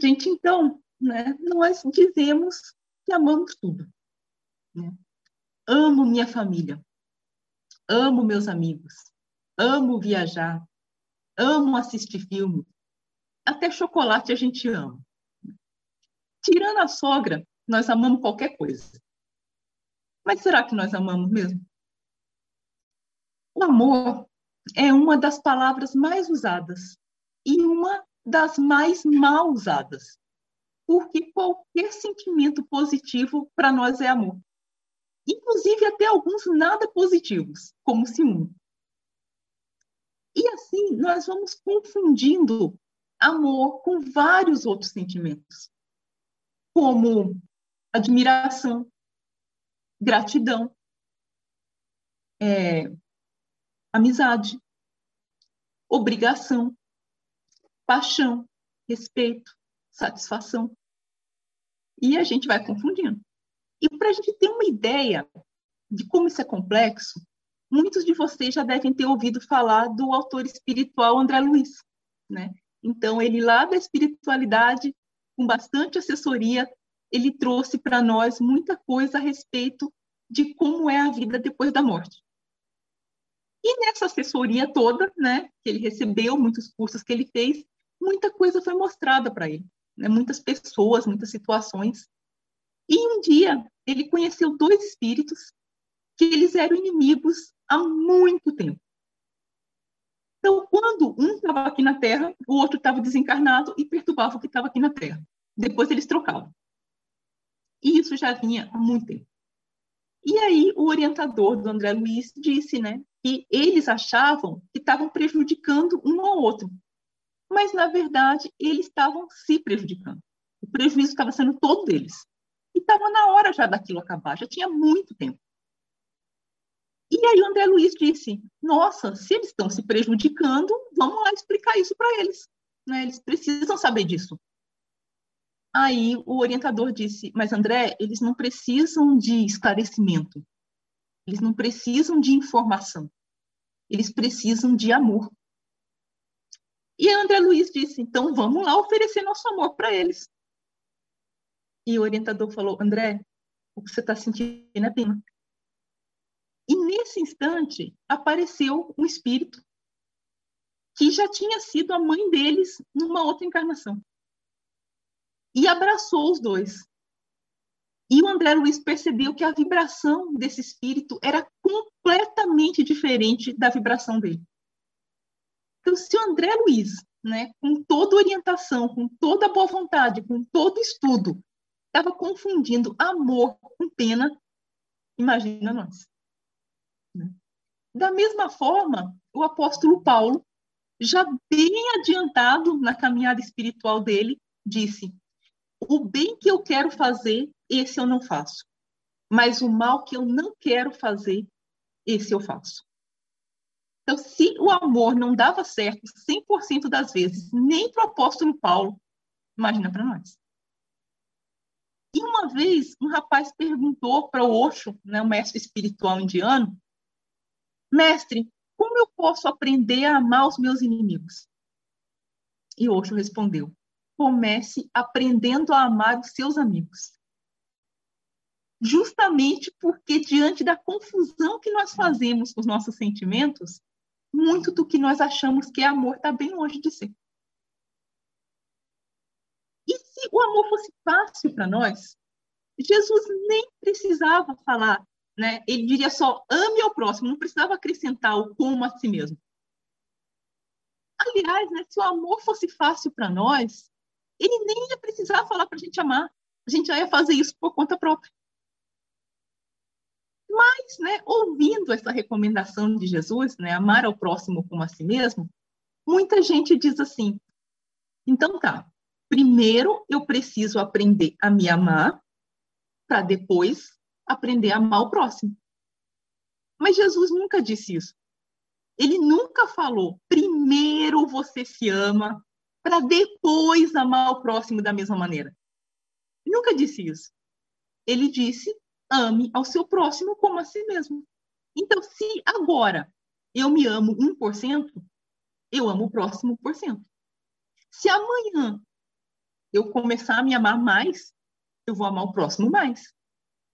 gente, então, né, nós dizemos que amamos tudo. Né? Amo minha família, amo meus amigos, amo viajar, amo assistir filme, até chocolate a gente ama. Tirando a sogra, nós amamos qualquer coisa. Mas será que nós amamos mesmo? O amor é uma das palavras mais usadas e uma das mais mal usadas, porque qualquer sentimento positivo para nós é amor. Inclusive até alguns nada positivos, como ciúme. E assim nós vamos confundindo amor com vários outros sentimentos, como admiração, gratidão, é, amizade, obrigação, paixão, respeito, satisfação. E a gente vai confundindo. E para a gente ter uma ideia de como isso é complexo, muitos de vocês já devem ter ouvido falar do autor espiritual André Luiz, né? Então, ele lá da espiritualidade, com bastante assessoria, ele trouxe para nós muita coisa a respeito de como é a vida depois da morte. E nessa assessoria toda, né, que ele recebeu, muitos cursos que ele fez, muita coisa foi mostrada para ele, né, muitas pessoas, muitas situações. E um dia ele conheceu dois espíritos que eles eram inimigos há muito tempo. Então, quando um estava aqui na Terra, o outro estava desencarnado e perturbava o que estava aqui na Terra. Depois eles trocavam. E isso já vinha há muito tempo. E aí o orientador do André Luiz disse, né, que eles achavam que estavam prejudicando um ao outro, mas na verdade eles estavam se prejudicando. O prejuízo estava sendo todo deles. E estava na hora já daquilo acabar, já tinha muito tempo. E aí o André Luiz disse: Nossa, se eles estão se prejudicando, vamos lá explicar isso para eles. Né? Eles precisam saber disso. Aí o orientador disse: Mas André, eles não precisam de esclarecimento, eles não precisam de informação, eles precisam de amor. E André Luiz disse: Então vamos lá oferecer nosso amor para eles. E o orientador falou: André, o que você está sentindo é pena. E nesse instante apareceu um espírito que já tinha sido a mãe deles numa outra encarnação e abraçou os dois. E o André Luiz percebeu que a vibração desse espírito era completamente diferente da vibração dele. Então, se o André Luiz, né, com toda orientação, com toda boa vontade, com todo estudo, estava confundindo amor com pena, imagina nós. Né? Da mesma forma, o apóstolo Paulo, já bem adiantado na caminhada espiritual dele, disse: o bem que eu quero fazer, esse eu não faço. Mas o mal que eu não quero fazer, esse eu faço. Então, se o amor não dava certo 100% das vezes, nem para o apóstolo Paulo, imagina para nós. E uma vez, um rapaz perguntou para o Osho, né, o mestre espiritual indiano, mestre, como eu posso aprender a amar os meus inimigos? E Osho respondeu, comece aprendendo a amar os seus amigos. Justamente porque, diante da confusão que nós fazemos com os nossos sentimentos, muito do que nós achamos que é amor está bem longe de ser. E se o amor fosse fácil para nós, Jesus nem precisava falar, né? Ele diria só ame ao próximo, não precisava acrescentar o como a si mesmo. Aliás, né, se o amor fosse fácil para nós, ele nem ia precisar falar para a gente amar. A gente já ia fazer isso por conta própria. Mas, né, ouvindo essa recomendação de Jesus, né, amar ao próximo como a si mesmo, muita gente diz assim: então tá, primeiro eu preciso aprender a me amar, para depois aprender a amar o próximo. Mas Jesus nunca disse isso. Ele nunca falou: primeiro você se ama, para depois amar o próximo da mesma maneira. Ele nunca disse isso. Ele disse: ame ao seu próximo como a si mesmo. Então, se agora eu me amo 1%, eu amo o próximo por cento. Se amanhã eu começar a me amar mais, eu vou amar o próximo mais.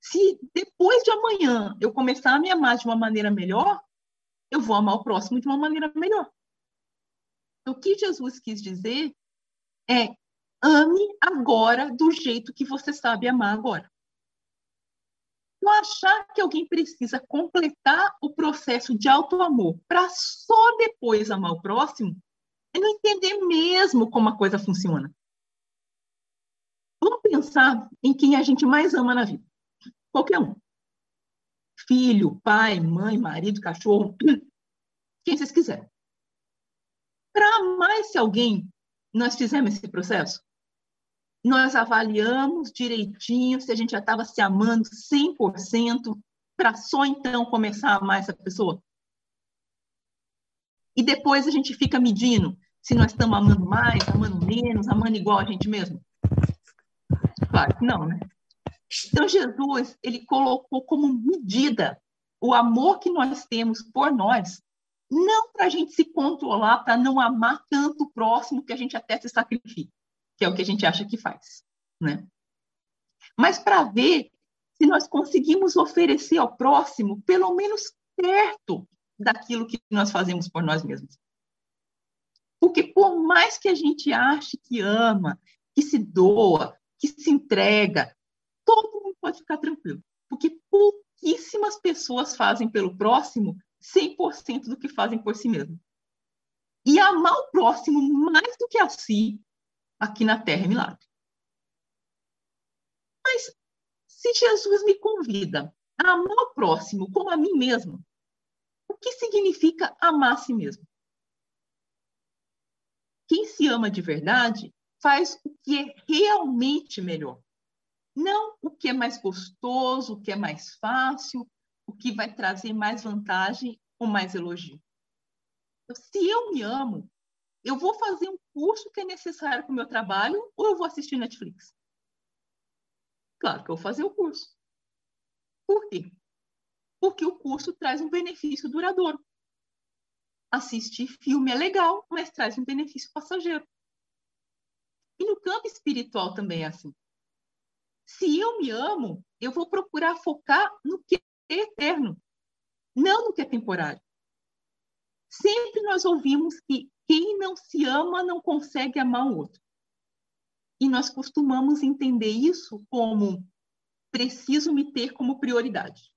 Se depois de amanhã eu começar a me amar de uma maneira melhor, eu vou amar o próximo de uma maneira melhor. O que Jesus quis dizer é ame agora do jeito que você sabe amar agora. Não achar que alguém precisa completar o processo de auto-amor para só depois amar o próximo é não entender mesmo como a coisa funciona. Vamos pensar em quem a gente mais ama na vida. Qualquer um. Filho, pai, mãe, marido, cachorro, quem vocês quiserem. Para amar esse alguém, nós fizemos esse processo? Nós avaliamos direitinho se a gente já estava se amando 100% para só então começar a amar essa pessoa? E depois a gente fica medindo se nós estamos amando mais, amando menos, amando igual a gente mesmo? Claro que não, né? Então, Jesus, ele colocou como medida o amor que nós temos por nós, não para a gente se controlar, para não amar tanto o próximo que a gente até se sacrifica, que é o que a gente acha que faz, né? Mas para ver se nós conseguimos oferecer ao próximo pelo menos perto daquilo que nós fazemos por nós mesmos. Porque por mais que a gente ache que ama, que se doa, que se entrega, todo mundo pode ficar tranquilo. Porque pouquíssimas pessoas fazem pelo próximo 100% do que fazem por si mesmo. E amar o próximo mais do que a si, aqui na Terra é milagre. Mas se Jesus me convida a amar o próximo como a mim mesmo, o que significa amar a si mesmo? Quem se ama de verdade faz o que é realmente melhor. Não o que é mais gostoso, o que é mais fácil, o que vai trazer mais vantagem ou mais elogio. Então, se eu me amo, eu vou fazer um curso que é necessário para o meu trabalho ou eu vou assistir Netflix? Claro que eu vou fazer o curso. Por quê? Porque o curso traz um benefício duradouro. Assistir filme é legal, mas traz um benefício passageiro. E no campo espiritual também é assim. Se eu me amo, eu vou procurar focar no que é eterno, não no que é temporário. Sempre nós ouvimos que quem não se ama não consegue amar o outro. E nós costumamos entender isso como preciso me ter como prioridade.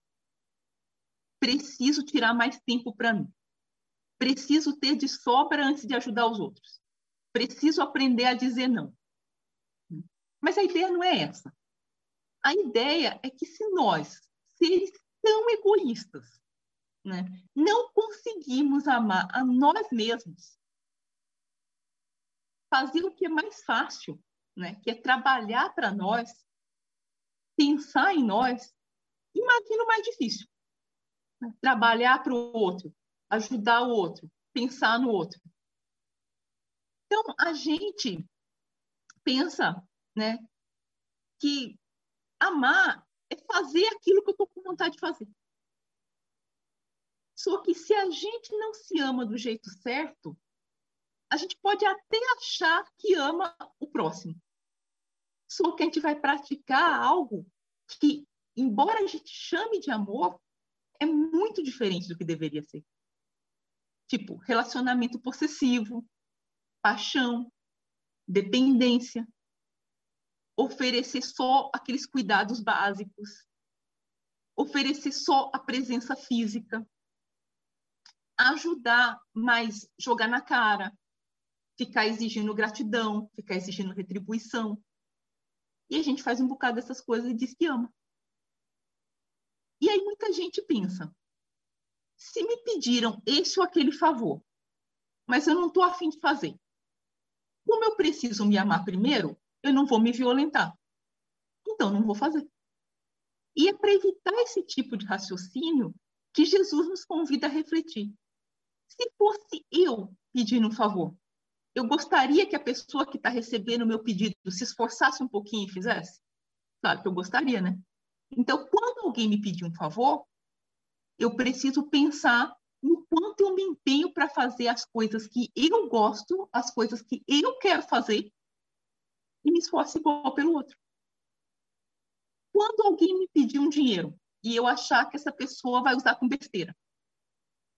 Preciso tirar mais tempo para mim. Preciso ter de sobra antes de ajudar os outros. Preciso aprender a dizer não. Mas a ideia não é essa. A ideia é que se nós, seres tão egoístas, né, não conseguimos amar a nós mesmos, fazer o que é mais fácil, né, que é trabalhar para nós, pensar em nós, imagina o mais difícil. Né? Trabalhar para o outro, ajudar o outro, pensar no outro. Então, a gente pensa né, que amar é fazer aquilo que eu estou com vontade de fazer. Só que se a gente não se ama do jeito certo, a gente pode até achar que ama o próximo. Só que a gente vai praticar algo que, embora a gente chame de amor, é muito diferente do que deveria ser. Tipo, relacionamento possessivo, paixão, dependência, oferecer só aqueles cuidados básicos, oferecer só a presença física, ajudar, mas jogar na cara, ficar exigindo gratidão, ficar exigindo retribuição. E a gente faz um bocado dessas coisas e diz que ama. E aí muita gente pensa: se me pediram esse ou aquele favor, mas eu não estou afim de fazer, como eu preciso me amar primeiro, eu não vou me violentar. Então, não vou fazer. E é para evitar esse tipo de raciocínio que Jesus nos convida a refletir. Se fosse eu pedindo um favor, eu gostaria que a pessoa que está recebendo o meu pedido se esforçasse um pouquinho e fizesse? Claro que eu gostaria, né? Então, quando alguém me pedir um favor, eu preciso pensar no quanto eu me empenho para fazer as coisas que eu gosto, as coisas que eu quero fazer, e me esforço igual pelo outro. Quando alguém me pedir um dinheiro e eu achar que essa pessoa vai usar com besteira,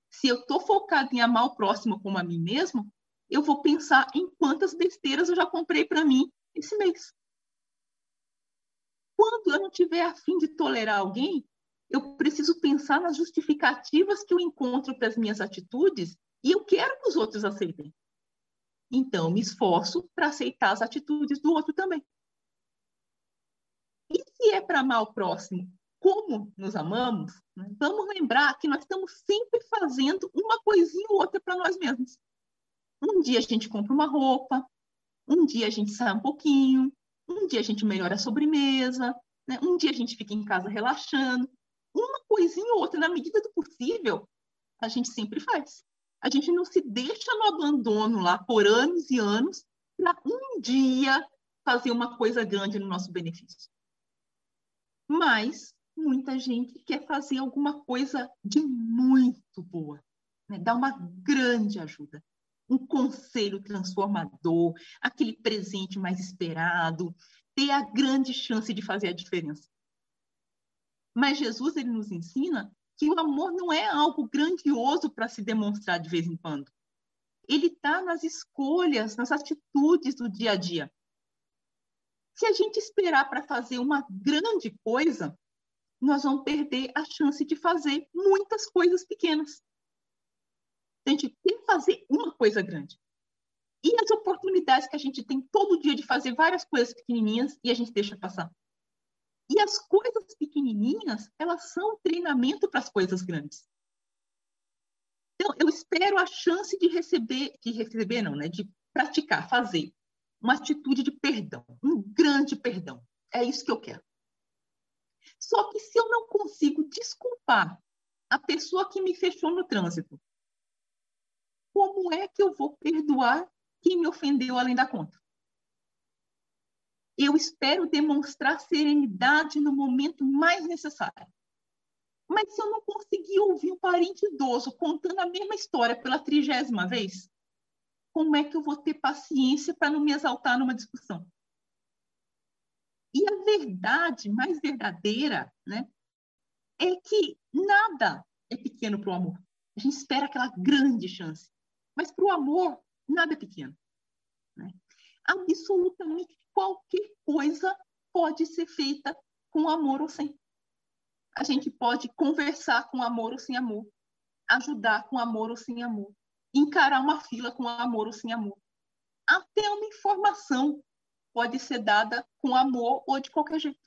se eu estou focado em amar o próximo como a mim mesmo, eu vou pensar em quantas besteiras eu já comprei para mim esse mês. Quando eu não tiver afim de tolerar alguém, eu preciso pensar nas justificativas que eu encontro para as minhas atitudes e eu quero que os outros aceitem. Então, me esforço para aceitar as atitudes do outro também. E se é para amar o próximo como nos amamos, vamos lembrar que nós estamos sempre fazendo uma coisinha ou outra para nós mesmos. Um dia a gente compra uma roupa, um dia a gente sai um pouquinho, um dia a gente melhora a sobremesa, né? um dia a gente fica em casa relaxando. Uma coisinha ou outra, na medida do possível, a gente sempre faz. A gente não se deixa no abandono lá por anos e anos para um dia fazer uma coisa grande no nosso benefício. Mas muita gente quer fazer alguma coisa de muito boa, né? dar uma grande ajuda, um conselho transformador, aquele presente mais esperado, ter a grande chance de fazer a diferença. Mas Jesus ele nos ensina que o amor não é algo grandioso para se demonstrar de vez em quando. Ele está nas escolhas, nas atitudes do dia a dia. Se a gente esperar para fazer uma grande coisa, nós vamos perder a chance de fazer muitas coisas pequenas. A gente que fazer uma coisa grande. E as oportunidades que a gente tem todo dia de fazer várias coisas pequenininhas e a gente deixa passar. E as coisas pequenininhas, elas são treinamento para as coisas grandes. Então, eu espero a chance de receber, de receber não, né, de praticar, fazer uma atitude de perdão, um grande perdão. É isso que eu quero. Só que se eu não consigo desculpar a pessoa que me fechou no trânsito, como é que eu vou perdoar quem me ofendeu além da conta? Eu espero demonstrar serenidade no momento mais necessário. Mas se eu não conseguir ouvir um parente idoso contando a mesma história pela trigésima vez, como é que eu vou ter paciência para não me exaltar numa discussão? E a verdade mais verdadeira, né, é que nada é pequeno para o amor. A gente espera aquela grande chance. Mas para o amor, nada é pequeno. Né? Absolutamente qualquer coisa pode ser feita com amor ou sem. A gente pode conversar com amor ou sem amor, ajudar com amor ou sem amor, encarar uma fila com amor ou sem amor. Até uma informação pode ser dada com amor ou de qualquer jeito.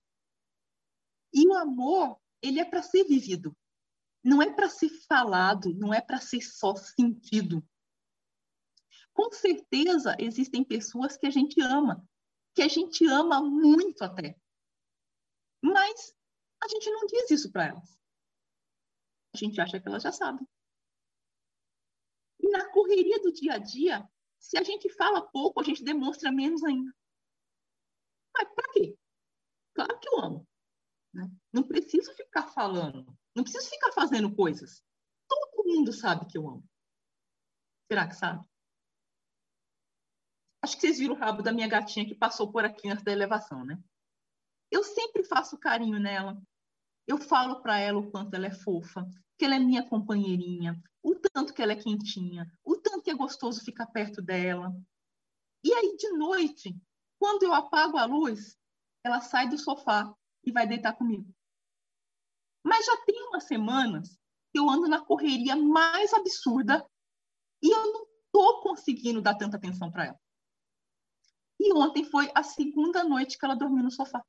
E o amor, ele é para ser vivido. Não é para ser falado, não é para ser só sentido. Com certeza existem pessoas que a gente ama, que a gente ama muito até. Mas a gente não diz isso para elas. A gente acha que elas já sabem. E na correria do dia a dia, se a gente fala pouco, a gente demonstra menos ainda. Mas para quê? Claro que eu amo. Né? Não preciso ficar falando. Não preciso ficar fazendo coisas. Todo mundo sabe que eu amo. Será que sabe? Acho que vocês viram o rabo da minha gatinha que passou por aqui antes da elevação, né? Eu sempre faço carinho nela. Eu falo para ela o quanto ela é fofa, que ela é minha companheirinha, o tanto que ela é quentinha, o tanto que é gostoso ficar perto dela. E aí, de noite, quando eu apago a luz, ela sai do sofá e vai deitar comigo. Mas já tem umas semanas que eu ando na correria mais absurda e eu não estou conseguindo dar tanta atenção para ela. E ontem foi a segunda noite que ela dormiu no sofá.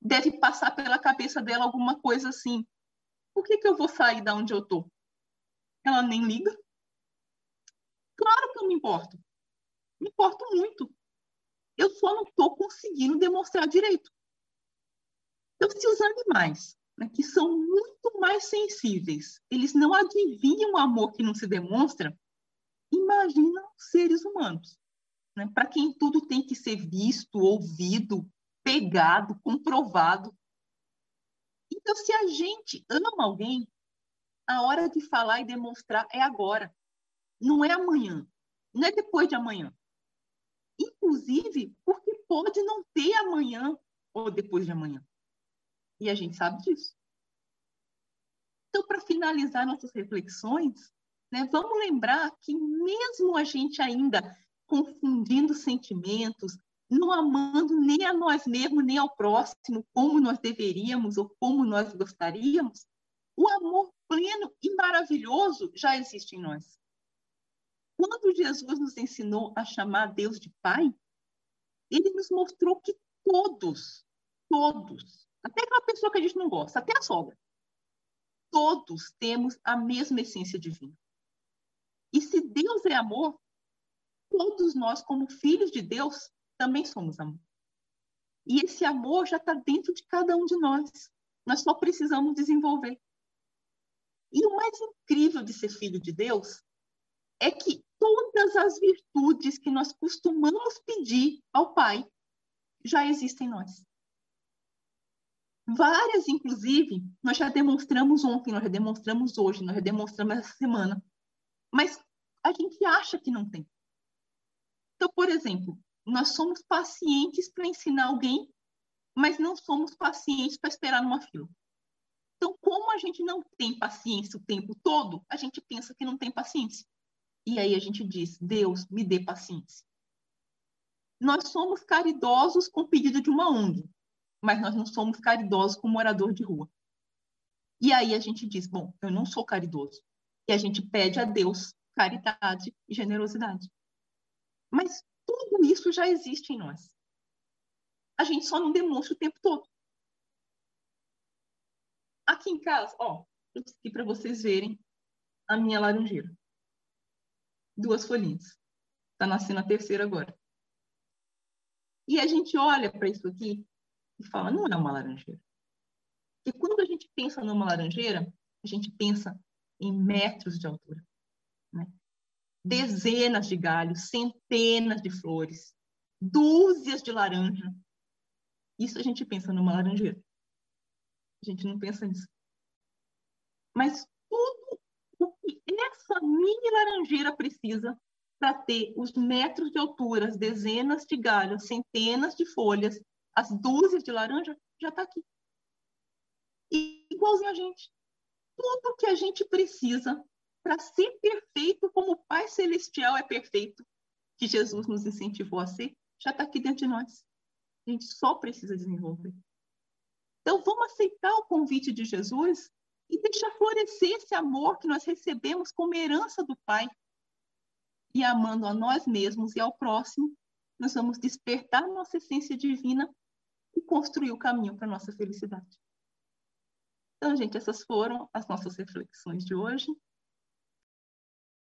Deve passar pela cabeça dela alguma coisa assim. Por que, que eu vou sair da onde eu estou? Ela nem liga. Claro que eu me importo. Me importo muito. Eu só não estou conseguindo demonstrar direito. Então, se os animais, né, que são muito mais sensíveis, eles não adivinham o amor que não se demonstra, imagina os seres humanos, né, para quem tudo tem que ser visto, ouvido, pegado, comprovado. Então, se a gente ama alguém, a hora de falar e demonstrar é agora, não é amanhã, não é depois de amanhã inclusive porque pode não ter amanhã ou depois de amanhã. E a gente sabe disso. Então, para finalizar nossas reflexões, né, vamos lembrar que mesmo a gente ainda confundindo sentimentos, não amando nem a nós mesmos, nem ao próximo, como nós deveríamos ou como nós gostaríamos, o amor pleno e maravilhoso já existe em nós. Quando Jesus nos ensinou a chamar Deus de Pai, ele nos mostrou que todos, todos, até aquela pessoa que a gente não gosta, até a sogra, todos temos a mesma essência divina. E se Deus é amor, todos nós, como filhos de Deus, também somos amor. E esse amor já está dentro de cada um de nós. Nós só precisamos desenvolver. E o mais incrível de ser filho de Deus é que todas as virtudes que nós costumamos pedir ao Pai já existem em nós. Várias, inclusive, nós já demonstramos ontem, nós já demonstramos hoje, nós já demonstramos essa semana. Mas a gente acha que não tem. Então, por exemplo, nós somos pacientes para ensinar alguém, mas não somos pacientes para esperar numa fila. Então, como a gente não tem paciência o tempo todo, a gente pensa que não tem paciência. E aí a gente diz: Deus, me dê paciência. Nós somos caridosos com o pedido de uma ONG, mas nós não somos caridosos com morador de rua. E aí a gente diz: bom, eu não sou caridoso. E a gente pede a Deus caridade e generosidade. Mas tudo isso já existe em nós. A gente só não demonstra o tempo todo. Aqui em casa, ó, aqui para vocês verem a minha laranjeira duas folhinhas. Está nascendo a terceira agora. E a gente olha para isso aqui e fala, não é uma laranjeira. E quando a gente pensa numa laranjeira, a gente pensa em metros de altura. Né? Dezenas de galhos, centenas de flores, dúzias de laranja. Isso a gente pensa numa laranjeira. A gente não pensa nisso. Mas essa mini laranjeira precisa para ter os metros de altura, as dezenas de galhos, centenas de folhas, as dúzias de laranja, já está aqui. E, igualzinho a gente. Tudo que a gente precisa para ser perfeito como o Pai Celestial é perfeito, que Jesus nos incentivou a ser, já está aqui dentro de nós. A gente só precisa desenvolver. Então, vamos aceitar o convite de Jesus e deixar florescer esse amor que nós recebemos como herança do Pai. E amando a nós mesmos e ao próximo, nós vamos despertar nossa essência divina e construir o caminho para nossa felicidade. Então, gente, essas foram as nossas reflexões de hoje.